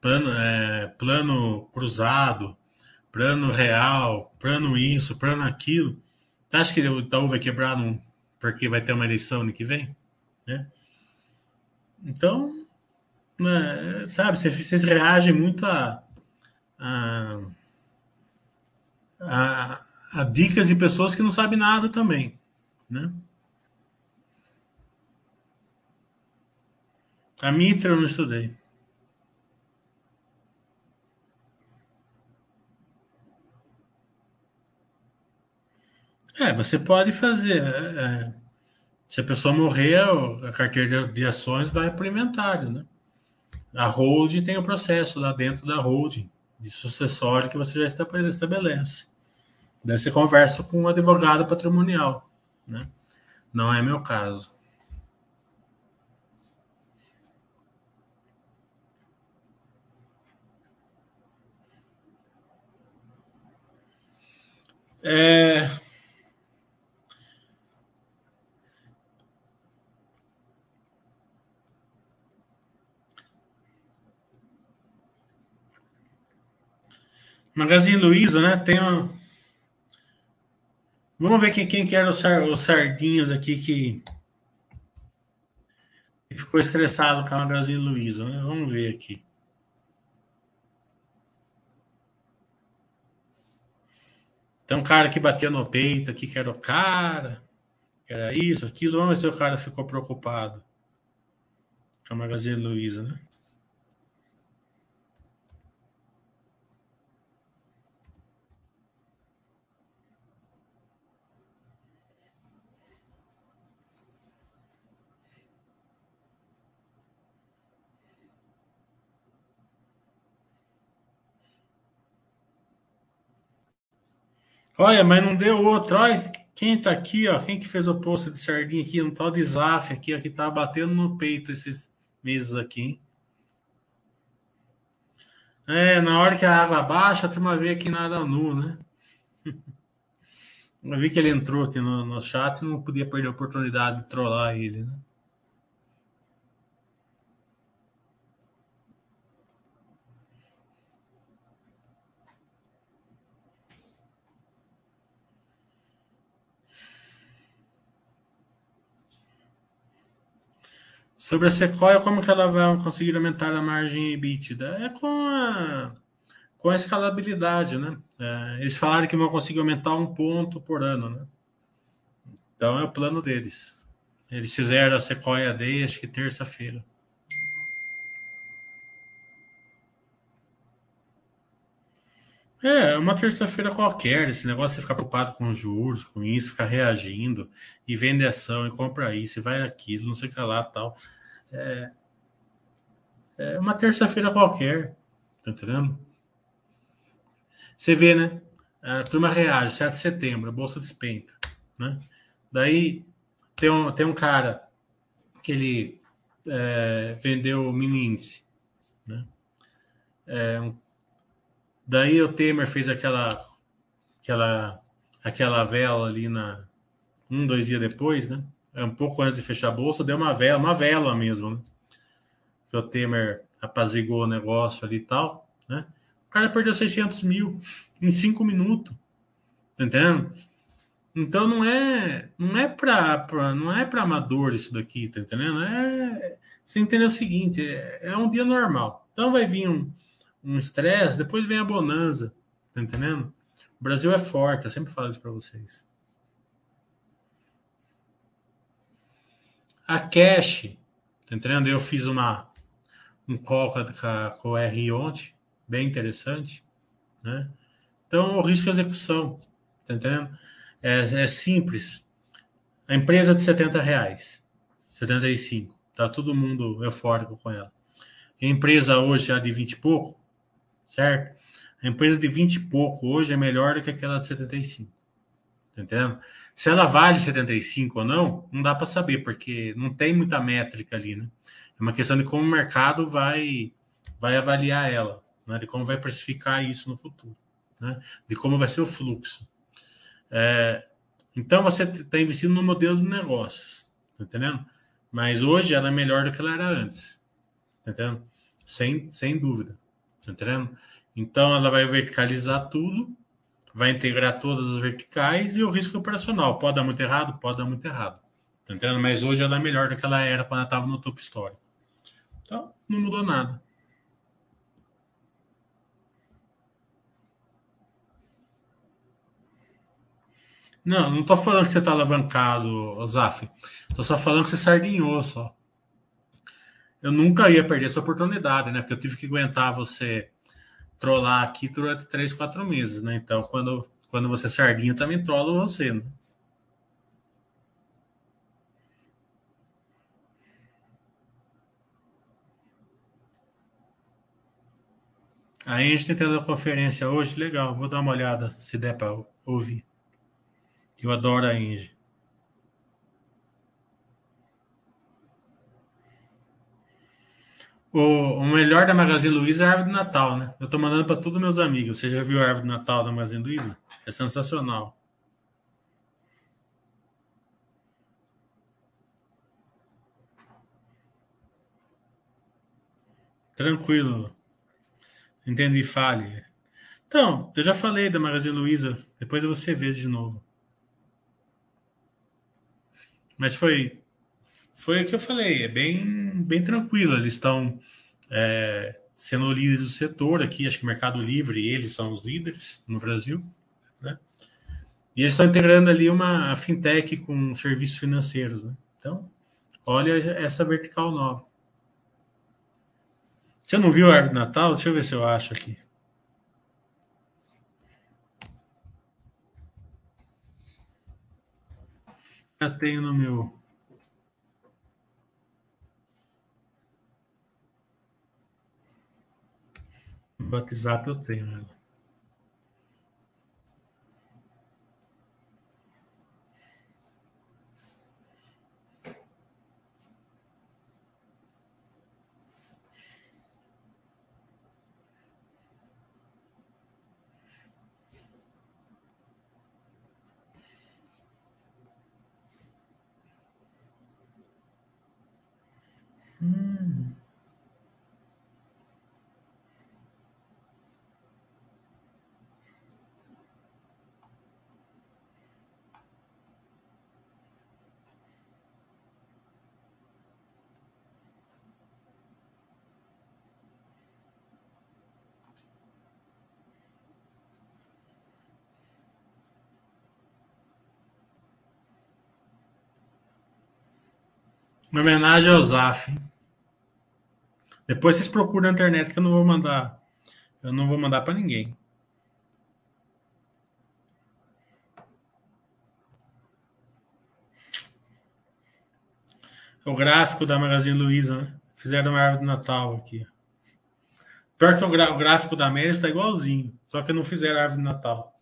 plano, é, plano cruzado, plano real, plano isso, plano aquilo. Você acha que o Itaú vai quebrar num, porque vai ter uma eleição ano que vem? Né? Então, sabe, vocês reagem muito a, a, a, a, dicas de pessoas que não sabem nada também, né? A Mitra eu não estudei. É, você pode fazer. É, é se a pessoa morrer, a carteira de ações vai para o inventário, né? A holding tem o um processo lá dentro da holding de sucessório que você já estabelece. Daí você conversa com um advogado patrimonial, né? Não é meu caso. É, Magazine Luiza, né? Tem uma... Vamos ver quem, quem que era os, os sardinhos aqui que... que ficou estressado com a Magazine Luiza, né? Vamos ver aqui. Tem um cara que batia no peito aqui, que era o cara, que era isso, aquilo. Vamos ver se o cara ficou preocupado com a Magazine Luiza, né? Olha, mas não deu outro. Olha, quem tá aqui, ó, quem que fez o post de sardinha aqui, um tal de Zaf aqui, ó, que tá batendo no peito esses meses aqui, hein? É, na hora que a água baixa, a turma vê aqui nada nu, né? <laughs> Eu vi que ele entrou aqui no, no chat e não podia perder a oportunidade de trollar ele, né? Sobre a Sequoia, como que ela vai conseguir aumentar a margem EBITDA? É com a, com a escalabilidade, né? É, eles falaram que vão conseguir aumentar um ponto por ano, né? Então é o plano deles. Eles fizeram a Sequoia Day, acho que terça-feira. É, uma terça-feira qualquer, esse negócio de ficar preocupado com os juros, com isso, ficar reagindo, e vende ação, e compra isso, e vai aquilo, não sei o que lá tal. É, é uma terça-feira qualquer, tá entendendo? Você vê, né? A turma reage, 7 de setembro, a bolsa despenca, né? Daí tem um, tem um cara que ele é, vendeu o mini índice, né? É, Daí o Temer fez aquela aquela aquela vela ali na um, dois dias depois, né? É um pouco antes de fechar a bolsa, deu uma vela, uma vela mesmo, né? Que o Temer apazigou o negócio ali e tal, né? O cara perdeu 600 mil em cinco minutos, tá entendendo? Então não é não é para não é para amador isso daqui, tá entendendo? É você entender o seguinte, é, é um dia normal. Então vai vir um um estresse, depois vem a bonança. Tá entendendo? O Brasil é forte, eu sempre falo isso para vocês. A Cash, tá entendendo? Eu fiz uma um call com a, com a ontem, bem interessante, né? Então, o risco de execução, tá entendendo? É, é simples. A empresa de 70 reais, 75, tá todo mundo eufórico com ela. A empresa hoje já de 20 e pouco, certo? A empresa de 20 e pouco hoje é melhor do que aquela de 75. Tá entendendo? Se ela vale 75 ou não, não dá para saber, porque não tem muita métrica ali, né? É uma questão de como o mercado vai, vai avaliar ela, né? de como vai precificar isso no futuro, né? de como vai ser o fluxo. É, então você está investindo no modelo de negócios, tá entendendo? Mas hoje ela é melhor do que ela era antes, tá entendendo? Sem, sem dúvida. Tá entendendo? Então ela vai verticalizar tudo, vai integrar todas as verticais e o risco operacional. Pode dar muito errado? Pode dar muito errado. Tá entendendo? Mas hoje ela é melhor do que ela era quando ela estava no topo histórico. Então, não mudou nada. Não, não tô falando que você tá alavancado, Zaf. Tô só falando que você sardinhou só eu nunca ia perder essa oportunidade, né? Porque eu tive que aguentar você trollar aqui durante três, quatro meses, né? Então, quando, quando você é sardinha, também trolo você, né? A gente tem teleconferência hoje, legal, vou dar uma olhada se der para ouvir. Eu adoro a Inge. O, o melhor da Magazine Luiza é a árvore de Natal, né? Eu tô mandando para todos meus amigos. Você já viu a árvore de Natal da Magazine Luiza? É sensacional. Tranquilo. Entendi, fale. Então, eu já falei da Magazine Luiza. Depois você vê de novo. Mas foi foi o que eu falei. É bem, bem tranquilo. Eles estão é, sendo líderes do setor aqui. Acho que Mercado Livre eles são os líderes no Brasil. Né? E eles estão integrando ali uma fintech com serviços financeiros. Né? Então, olha essa vertical nova. Você não viu a árvore de Natal? Deixa eu ver se eu acho aqui. Já tenho no meu. No WhatsApp eu tenho ela. Hum. Uma homenagem ao Zaf. Depois vocês procuram na internet que eu não vou mandar. Eu não vou mandar para ninguém. O gráfico da Magazine Luiza, né? Fizeram uma árvore de Natal aqui. Pior que o, gráfico da América está igualzinho, só que não fizeram árvore de Natal.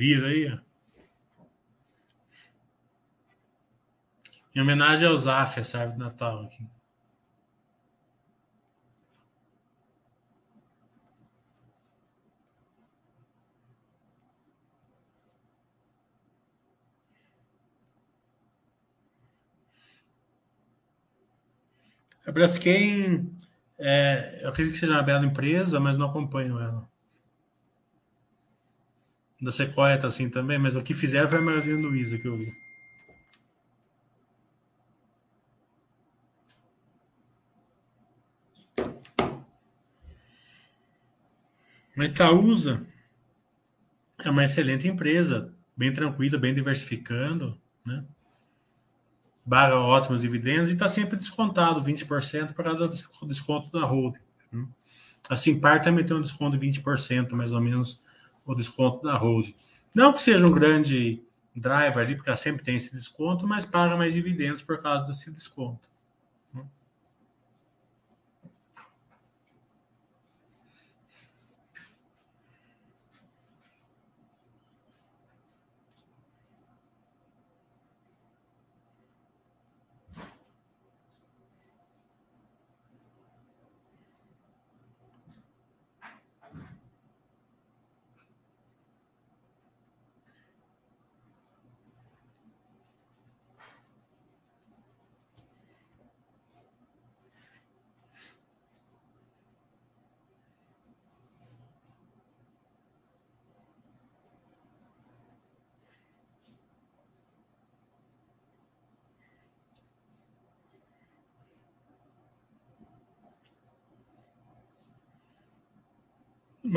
Vira aí. Em homenagem ao Zaf, essa árvore de Natal aqui. A Braskem, é, eu acredito que seja uma bela empresa, mas não acompanho ela da Sequoia tá assim também, mas o que fizeram foi a Magazine Luiza que eu vi. A Itaúsa é uma excelente empresa, bem tranquila, bem diversificando, né? Barra ótimos dividendos e está sempre descontado 20% por causa do desconto da holding. Né? Assim, par também tem um desconto de 20%, mais ou menos, o desconto da holding. Não que seja um grande driver ali, porque ela sempre tem esse desconto, mas paga mais dividendos por causa desse desconto.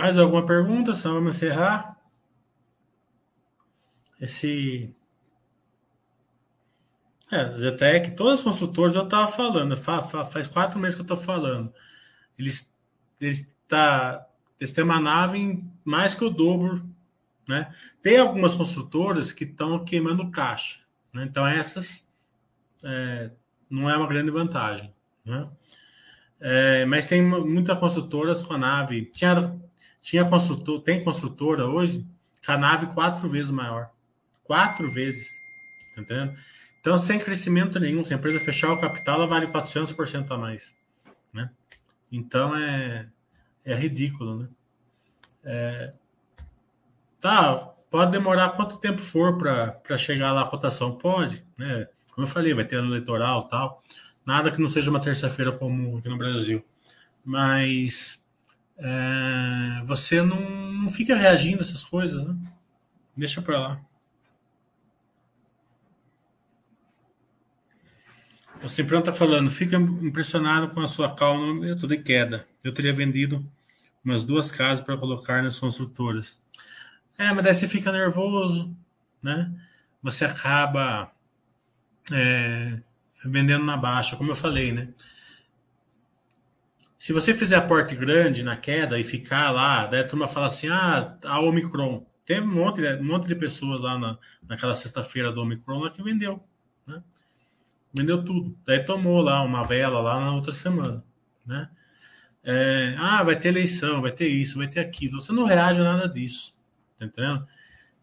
Mais alguma pergunta? Só vamos encerrar. Esse. É, Zetec, todas as consultoras eu estava falando, faz quatro meses que eu estou falando. Eles, eles, tá, eles têm uma nave mais que o dobro. Né? Tem algumas construtoras que estão queimando caixa. Né? Então, essas é, não é uma grande vantagem. Né? É, mas tem muitas construtoras com a nave. Tinha tinha construtor, tem construtora hoje Canave quatro vezes maior. Quatro vezes. Tá entendendo? Então, sem crescimento nenhum, se a empresa fechar o capital, ela vale 400% a mais. Né? Então, é, é ridículo. Né? É, tá, pode demorar quanto tempo for para chegar lá a cotação? Pode. Né? Como eu falei, vai ter ano eleitoral tal. Nada que não seja uma terça-feira comum aqui no Brasil. Mas é, você não, não fica reagindo a essas coisas, né? Deixa para lá. O Cipriano está falando, fica impressionado com a sua calma eu de queda. Eu teria vendido umas duas casas para colocar nas construtoras. É, mas daí você fica nervoso, né? Você acaba é, vendendo na baixa, como eu falei, né? Se você fizer aporte grande na queda e ficar lá, daí a turma fala assim: ah, a Omicron. Tem um monte, um monte de pessoas lá na, naquela sexta-feira do Omicron lá que vendeu, né? Vendeu tudo. Daí tomou lá uma vela lá na outra semana, né? É, ah, vai ter eleição, vai ter isso, vai ter aquilo. Você não reage a nada disso, tá entendendo?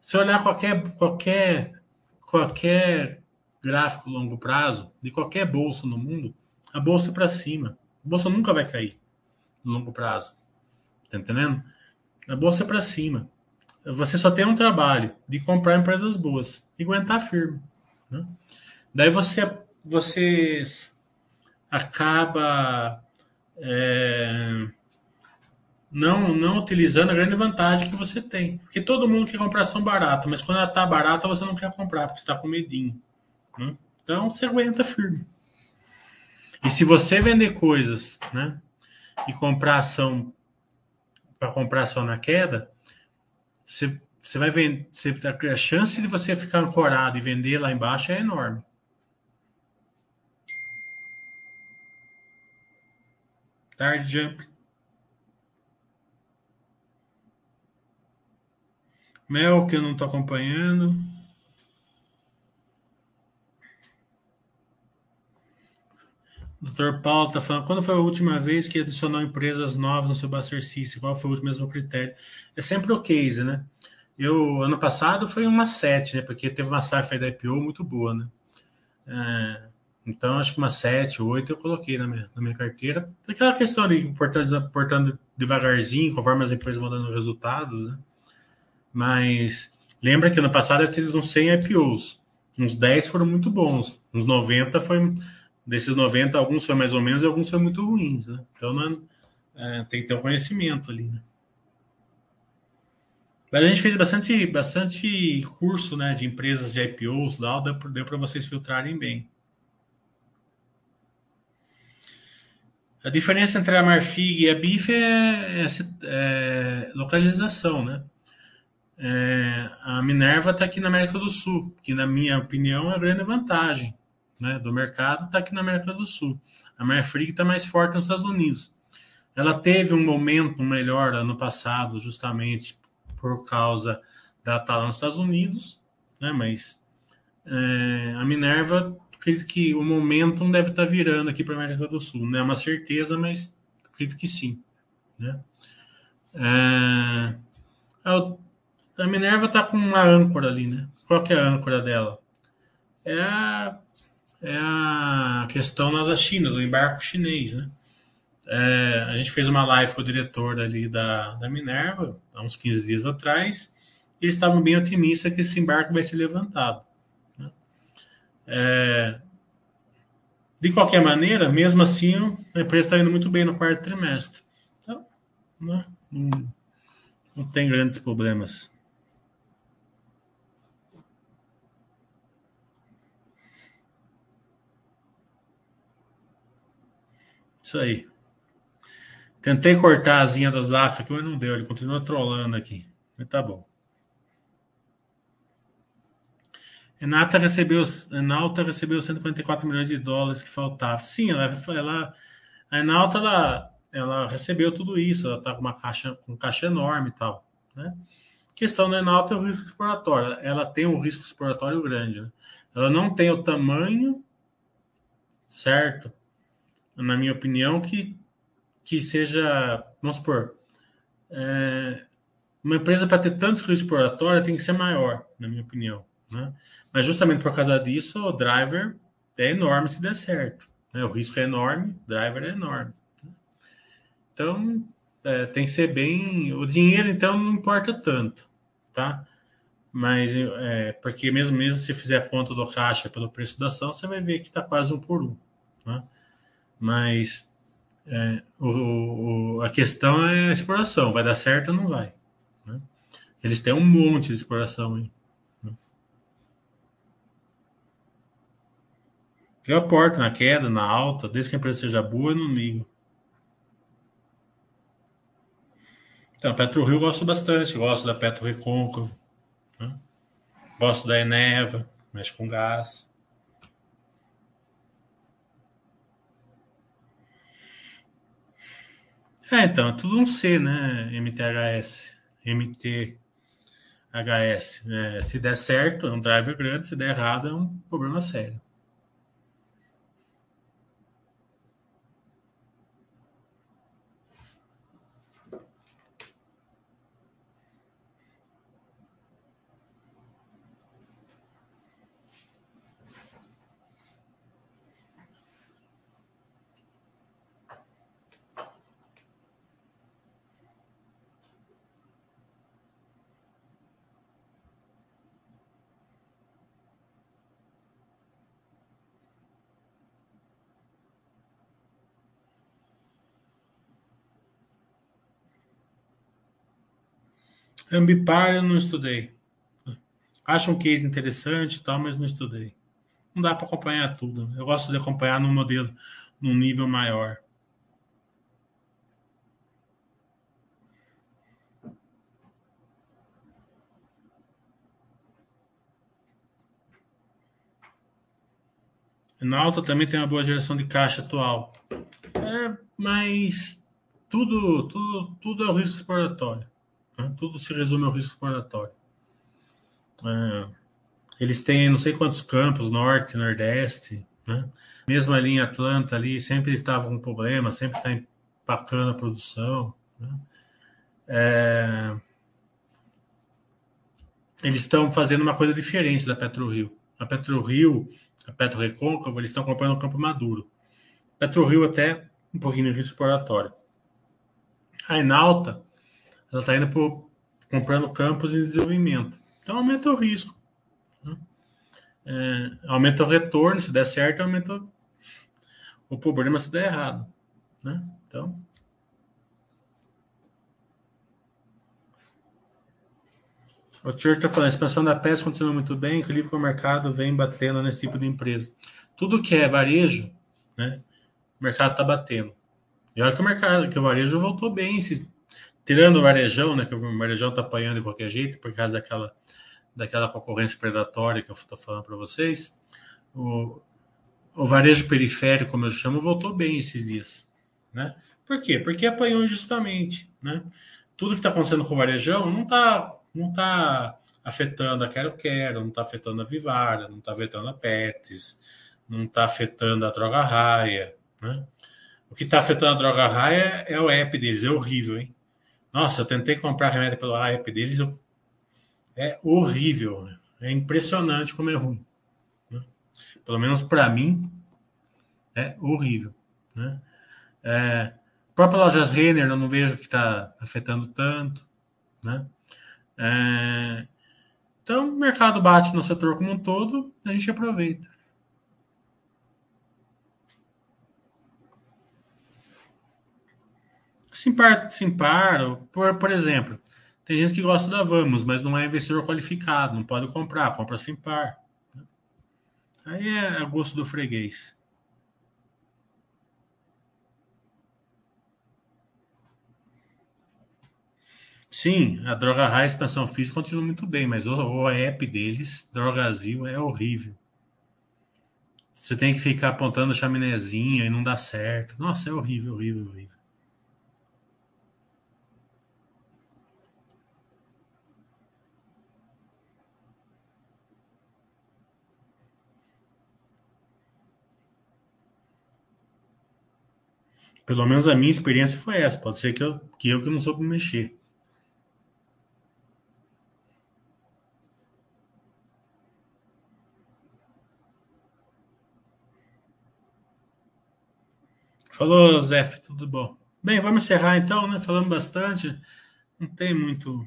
Se olhar qualquer, qualquer, qualquer gráfico longo prazo de qualquer bolsa no mundo, a bolsa é para cima. A bolsa nunca vai cair no longo prazo. Tá entendendo? A bolsa é para cima. Você só tem um trabalho de comprar empresas boas e aguentar firme. Né? Daí você, você acaba é, não, não utilizando a grande vantagem que você tem. Porque todo mundo quer comprar ação barata, mas quando ela está barata você não quer comprar, porque está com medinho. Né? Então você aguenta firme. E se você vender coisas, né, e comprar ação para comprar ação na queda, você, você vai vender, você, a chance de você ficar ancorado e vender lá embaixo é enorme. Tarde, Jump. Mel, que eu não estou acompanhando. Doutor Paulo está falando, quando foi a última vez que adicionou empresas novas no seu Buster System? Qual foi o mesmo critério? É sempre o case, né? Eu, ano passado foi uma 7, né? Porque teve uma safra da IPO muito boa, né? É, então, acho que uma 7, 8 eu coloquei na minha, na minha carteira. Aquela questão de portando, portando devagarzinho, conforme as empresas vão dando resultados, né? Mas lembra que ano passado eu tive uns 100 IPOs. Uns 10 foram muito bons. Uns 90 foi desses 90, alguns são mais ou menos e alguns são muito ruins, né? Então não, é, tem que ter um conhecimento ali, né? Mas a gente fez bastante, bastante curso né, de empresas de IPOs, lá, deu para vocês filtrarem bem. A diferença entre a Marfig e a BIF é, é, é localização, né? É, a Minerva está aqui na América do Sul, que na minha opinião é grande vantagem né, do mercado está aqui na América do Sul. A Marfrig está mais forte nos Estados Unidos. Ela teve um momento melhor ano passado, justamente por causa da estar nos Estados Unidos, né, mas é, a Minerva acredito que o momentum deve estar tá virando aqui para a América do Sul. Não é uma certeza, mas acredito que sim. Né? É, a Minerva está com uma âncora ali, né? Qual que é a âncora dela? É a é a questão da China, do embarque chinês, né? É, a gente fez uma live com o diretor ali da, da Minerva, há uns 15 dias atrás, e eles estavam bem otimistas que esse embarque vai ser levantado. Né? É, de qualquer maneira, mesmo assim, a empresa está indo muito bem no quarto trimestre. Então, né, não, não tem grandes problemas. Isso aí. Tentei cortar a asinha do Zaf aqui, mas não deu. Ele continua trolando aqui. Mas tá bom. Renata recebeu, Renata recebeu 144 milhões de dólares que faltavam. Sim, ela, ela, a Renata ela, ela recebeu tudo isso. Ela está com uma caixa, com caixa enorme e tal. Né? A questão da Renata é o risco exploratório. Ela tem um risco exploratório grande. Né? Ela não tem o tamanho certo na minha opinião, que, que seja, vamos supor, é, uma empresa para ter tantos riscos exploratórios tem que ser maior, na minha opinião. Né? Mas justamente por causa disso, o driver é enorme se der certo. Né? O risco é enorme, o driver é enorme. Então, é, tem que ser bem. O dinheiro, então, não importa tanto, tá? Mas, é, porque mesmo, mesmo se fizer a conta do caixa pelo preço da ação, você vai ver que está quase um por um. Né? Mas é, o, o, a questão é a exploração: vai dar certo ou não vai? Né? Eles têm um monte de exploração aí. Né? Eu aporto na queda, na alta, desde que a empresa seja boa, eu não ligo. Então, PetroRio eu gosto bastante, gosto da Petro Recôncavo, né? gosto da Eneva, mexe com gás. É, então, é tudo um C, né? MTHS, MTHS. É, se der certo, é um driver grande, se der errado, é um problema sério. Ambipar eu não estudei. Acho um case interessante e tal, mas não estudei. Não dá para acompanhar tudo. Eu gosto de acompanhar num modelo, num nível maior. Na alta também tem uma boa geração de caixa atual. É, mas tudo, tudo, tudo é o risco exploratório. Né? Tudo se resume ao risco exploratório. É, eles têm não sei quantos campos, norte, nordeste, né? mesmo ali em Atlanta, ali sempre estava com problema, sempre está empacando a produção. Né? É, eles estão fazendo uma coisa diferente da PetroRio. A PetroRio, a Petro Recôncavo, eles estão comprando o campo maduro. PetroRio até um pouquinho de risco exploratório. A Enalta, ela está indo por, comprando campos em desenvolvimento. Então aumenta o risco. Né? É, aumenta o retorno, se der certo, aumenta o problema se der errado. Né? Então. O Tio está falando, a expansão da PES continua muito bem, que o mercado vem batendo nesse tipo de empresa. Tudo que é varejo, né? O mercado está batendo. E olha que o mercado, que o varejo voltou bem esses tirando o varejão, né, que o varejão está apanhando de qualquer jeito por causa daquela, daquela concorrência predatória que eu estou falando para vocês, o, o varejo periférico, como eu chamo, voltou bem esses dias. Né? Por quê? Porque apanhou injustamente. Né? Tudo que está acontecendo com o varejão não está não tá afetando a Quero Quero, não está afetando a Vivara, não está afetando a Pets, não está afetando a Droga Raia. Né? O que está afetando a Droga Raia é o app deles, é horrível, hein? Nossa, eu tentei comprar remédio pelo app deles, eu... é horrível. Né? É impressionante como é ruim. Né? Pelo menos para mim, é horrível. Né? É, própria lojas Renner eu não vejo que está afetando tanto. Né? É, então, o mercado bate no setor como um todo, a gente aproveita. Simpar, Simpar por, por exemplo, tem gente que gosta da Vamos, mas não é investidor qualificado, não pode comprar, compra Simpar. Aí é a gosto do freguês. Sim, a Droga Raia Expansão Física continua muito bem, mas o, o app deles, Drogazil, é horrível. Você tem que ficar apontando chaminézinha e não dá certo. Nossa, é horrível, horrível, horrível. Pelo menos a minha experiência foi essa. Pode ser que eu que, eu que não soube mexer. Falou, Zé, tudo bom? Bem, vamos encerrar então, né? Falando bastante. Não tem muito.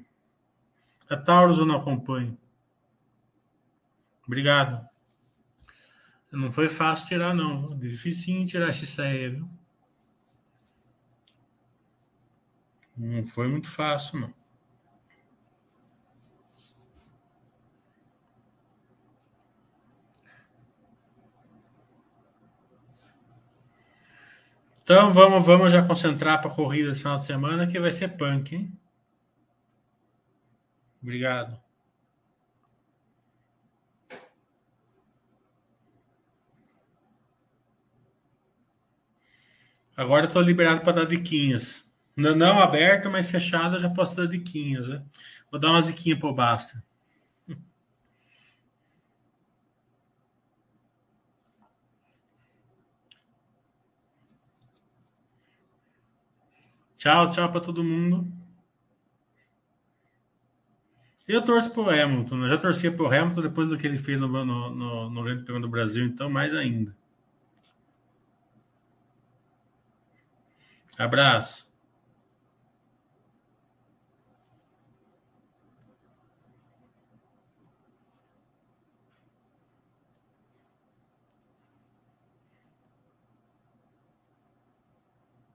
A Taurus eu não acompanho. Obrigado. Não foi fácil tirar, não. Difícil tirar esse saia, viu? Não foi muito fácil, não. Então vamos, vamos já concentrar para a corrida esse final de semana que vai ser punk, hein? Obrigado. Agora estou liberado para dar diquinhas. Não, não aberta, mas fechada, já posso dar diquinhas. Né? Vou dar umas diquinhas para o Basta. Tchau, tchau para todo mundo. Eu torço pro Hamilton. Eu já torcia pro Hamilton depois do que ele fez no, no, no, no Grande Prêmio do Brasil, então mais ainda. Abraço.